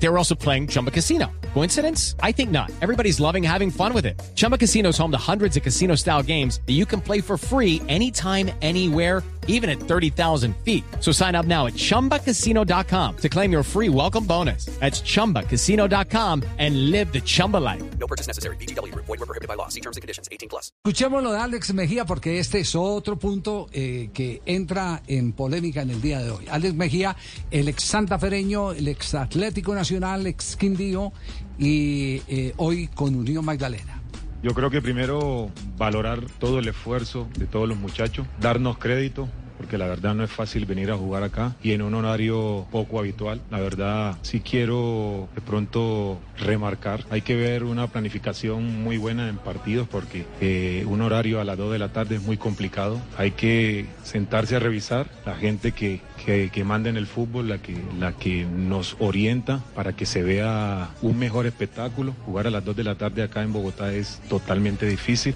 They were also playing Chumba Casino. Coincidence? I think not. Everybody's loving having fun with it. Chumba Casino is home to hundreds of casino style games that you can play for free anytime, anywhere, even at 30,000 feet. So sign up now at chumbacasino.com to claim your free welcome bonus. That's chumbacasino.com and live the Chumba life. No purchase necessary. BGW. Void were prohibited by law. See terms and conditions. 18 plus. Escuchemos lo de Alex Mejía porque este es otro punto eh, que entra en polémica en el día de hoy. Alex Mejía, el ex santafereño, el ex Atlético Nacional, ex Quindío y eh, hoy con Unión Magdalena. Yo creo que primero valorar todo el esfuerzo de todos los muchachos, darnos crédito, porque la verdad no es fácil venir a jugar acá y en un horario poco habitual. La verdad sí quiero de pronto remarcar, hay que ver una planificación muy buena en partidos porque eh, un horario a las 2 de la tarde es muy complicado. Hay que sentarse a revisar la gente que, que, que manda en el fútbol, la que, la que nos orienta para que se vea un mejor espectáculo. Jugar a las 2 de la tarde acá en Bogotá es totalmente difícil.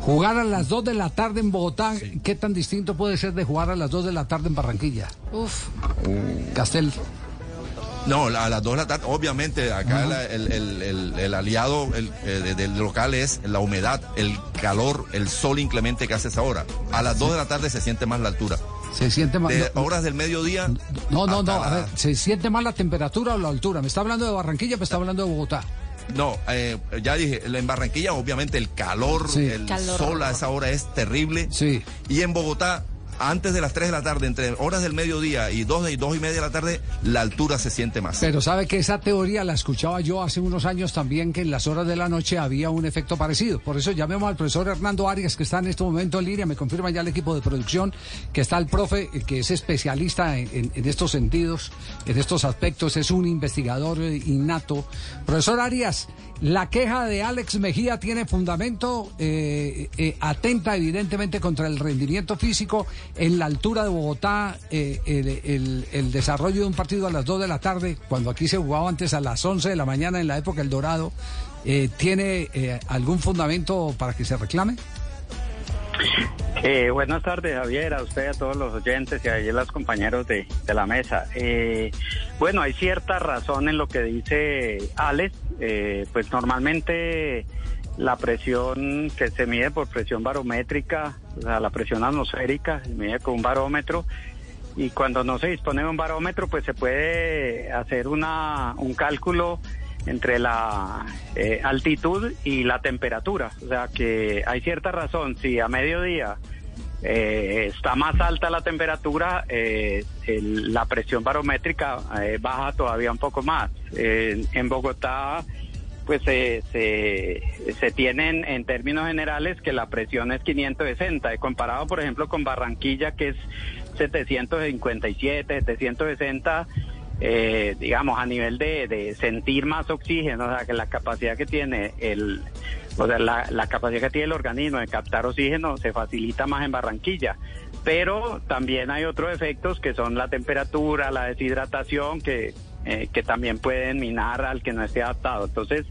Jugar a las 2 de la tarde en Bogotá, ¿qué tan distinto puede ser de jugar a las 2 de la tarde en Barranquilla? Uf. Castel. No, a las 2 de la tarde, obviamente, acá la- el, el- el- el aliado el, eh, de- del local es la humedad, el calor, el sol inclemente que hace esa hora. A las 2 de la tarde se siente más la altura. Se siente más. De no, horas del mediodía. no, no, no, a la- ver, ¿se siente más la temperatura o la altura? ¿Me está hablando de Barranquilla o me está hablando de Bogotá? No, eh, ya dije, en Barranquilla, obviamente, el calor, Sí. el Calor. sol a esa hora es terrible. Sí. Y en Bogotá, antes de las 3 de la tarde, entre horas del mediodía y 2 y 2 y media de la tarde, la altura se siente más. Pero sabe que esa teoría la escuchaba yo hace unos años también, que en las horas de la noche había un efecto parecido. Por eso llamemos al profesor Hernando Arias, que está en este momento en línea, me confirma ya el equipo de producción, que está el profe, eh, que es especialista en, estos sentidos, en estos aspectos, es un investigador eh, innato. Profesor Arias, la queja de Alex Mejía tiene fundamento, eh, eh, atenta evidentemente contra el rendimiento físico en la altura de Bogotá, eh, el, el- el desarrollo de un partido a las 2 de la tarde, cuando aquí se jugaba antes a las 11 de la mañana en la época del Dorado, ¿tiene algún fundamento para que se reclame? Buenas tardes, Javier, a usted, a todos los oyentes y a los compañeros de, de la mesa. Bueno, hay cierta razón en lo que dice Alex. Eh, pues normalmente la presión que se mide por presión barométrica, o sea, la presión atmosférica, se mide con un barómetro. Y cuando no se dispone de un barómetro, pues se puede hacer una, un cálculo entre la eh, altitud y la temperatura. O sea que hay cierta razón. Si a mediodía eh, está más alta la temperatura, eh, la presión barométrica eh, baja todavía un poco más. En Bogotá, pues se, se, tienen en términos generales que la presión es 560, eh, comparado por ejemplo con Barranquilla que es 757, 760, eh, digamos a nivel de, de sentir más oxígeno, o sea que la capacidad que tiene el, o sea la, capacidad que tiene el organismo de captar oxígeno se facilita más en Barranquilla. Pero también hay otros efectos que son la temperatura, la deshidratación, que, eh, que también pueden minar al que no esté adaptado. Entonces,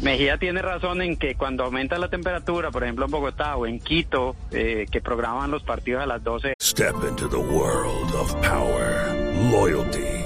Mejía tiene razón en que cuando aumenta la temperatura, por ejemplo en Bogotá o en Quito, eh, que programan los partidos a las 12 Step into the world of power, loyalty,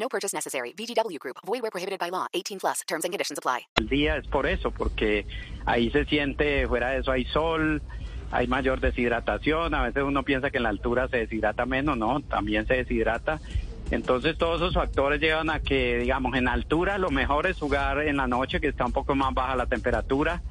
No purchase necessary. VGW Group. Void where prohibited by law. 18 plus. Terms and conditions apply. al día es por eso, porque ahí se siente, fuera de eso hay sol, hay mayor deshidratación, a veces uno piensa que en la altura se deshidrata menos, no, también se deshidrata. Entonces todos esos factores llevan a que, digamos, en altura lo mejor es jugar en la noche, que está un poco más baja la temperatura.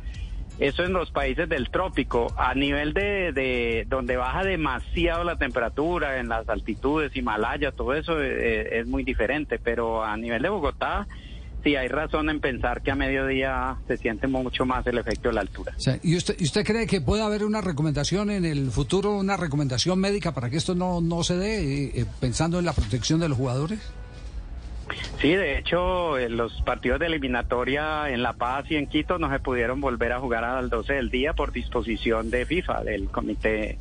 Eso en los países del trópico, a nivel de, de donde baja demasiado la temperatura, en las altitudes, Himalaya, todo eso eh, es muy diferente, pero a nivel de Bogotá, sí hay razón en pensar que a mediodía se siente mucho más el efecto de la altura. ¿y, usted, ¿Y usted cree que puede haber una recomendación en el futuro, una recomendación médica para que esto no, no se dé, eh, eh, pensando en la protección de los jugadores? Sí, de hecho, en los partidos de eliminatoria en La Paz y en Quito no se pudieron volver a jugar a las 12 del día por disposición de FIFA, del comité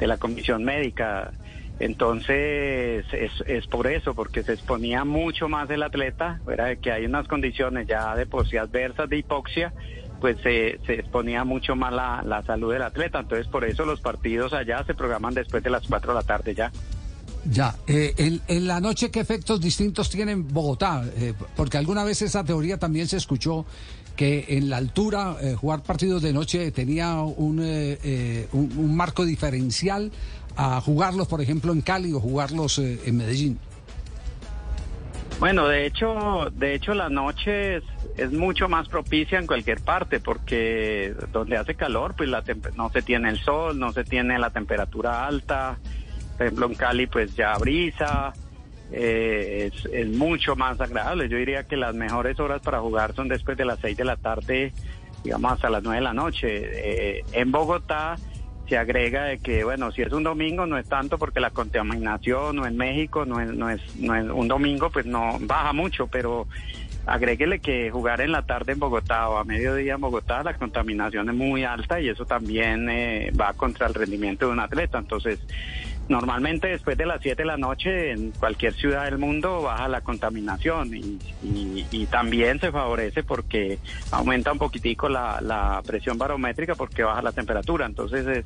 de la comisión médica. Entonces, es, es por eso, porque se exponía mucho más el atleta, era que hay unas condiciones ya de por sí adversas de hipoxia, pues se, se exponía mucho más la, la salud del atleta. Entonces, por eso los partidos allá se programan después de las 4 de la tarde ya. Ya, eh, en, en, la noche, ¿qué efectos distintos tiene en Bogotá? Eh, porque alguna vez esa teoría también se escuchó que en la altura eh, jugar partidos de noche tenía un, un, un, marco diferencial a jugarlos, por ejemplo, en Cali o jugarlos en Medellín. Bueno, de hecho, de hecho la noche es, es, mucho más propicia en cualquier parte porque donde hace calor, pues la no se tiene el sol, no se tiene la temperatura alta. Por ejemplo, en Cali pues ya brisa, eh, es, mucho más agradable. Yo diría que las mejores horas para jugar son después de las 6 de la tarde, digamos hasta las 9 de la noche. Eh, en Bogotá se agrega de que, bueno, si es un domingo no es tanto porque la contaminación o en México no es, no es, no es un domingo, pues no baja mucho, pero agréguele que jugar en la tarde en Bogotá o a mediodía en Bogotá, la contaminación es muy alta y eso también eh, va contra el rendimiento de un atleta. Entonces, normalmente después de las 7 de la noche en cualquier ciudad del mundo baja la contaminación y, y, y también se favorece porque aumenta un poquitico la, la, presión barométrica porque baja la temperatura. Entonces, es,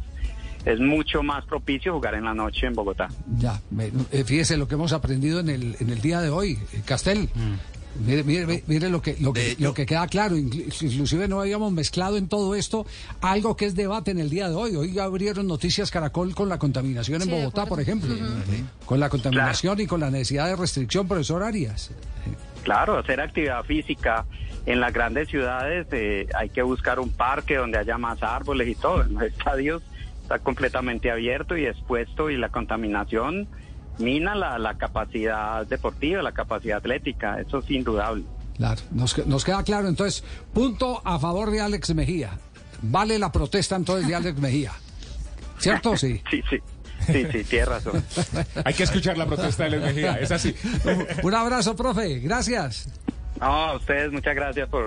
es mucho más propicio jugar en la noche en Bogotá. Ya, fíjese lo que hemos aprendido en el, en el día de hoy, Castel. Mm. Mire, mire, mire lo que lo que, lo que queda claro, inclusive no habíamos mezclado en todo esto algo que es debate en el día de hoy. Hoy abrieron noticias Caracol con la contaminación en Bogotá, por ejemplo, uh -huh. con la contaminación claro. y con la necesidad de restricción, profesor Arias. Claro, hacer actividad física en las grandes ciudades eh, hay que buscar un parque donde haya más árboles y todo. En los estadios está completamente abierto y expuesto y la contaminación mina la, la, capacidad deportiva, la capacidad atlética, eso es indudable. Claro, nos, nos, queda claro. Entonces, punto a favor de Alex Mejía. Vale la protesta entonces de Alex Mejía. ¿Cierto? Sí. sí, sí. Sí, sí, tienes razón. Hay que escuchar la protesta de Alex Mejía, es así. Un abrazo, profe. Gracias. No, a ustedes muchas gracias por,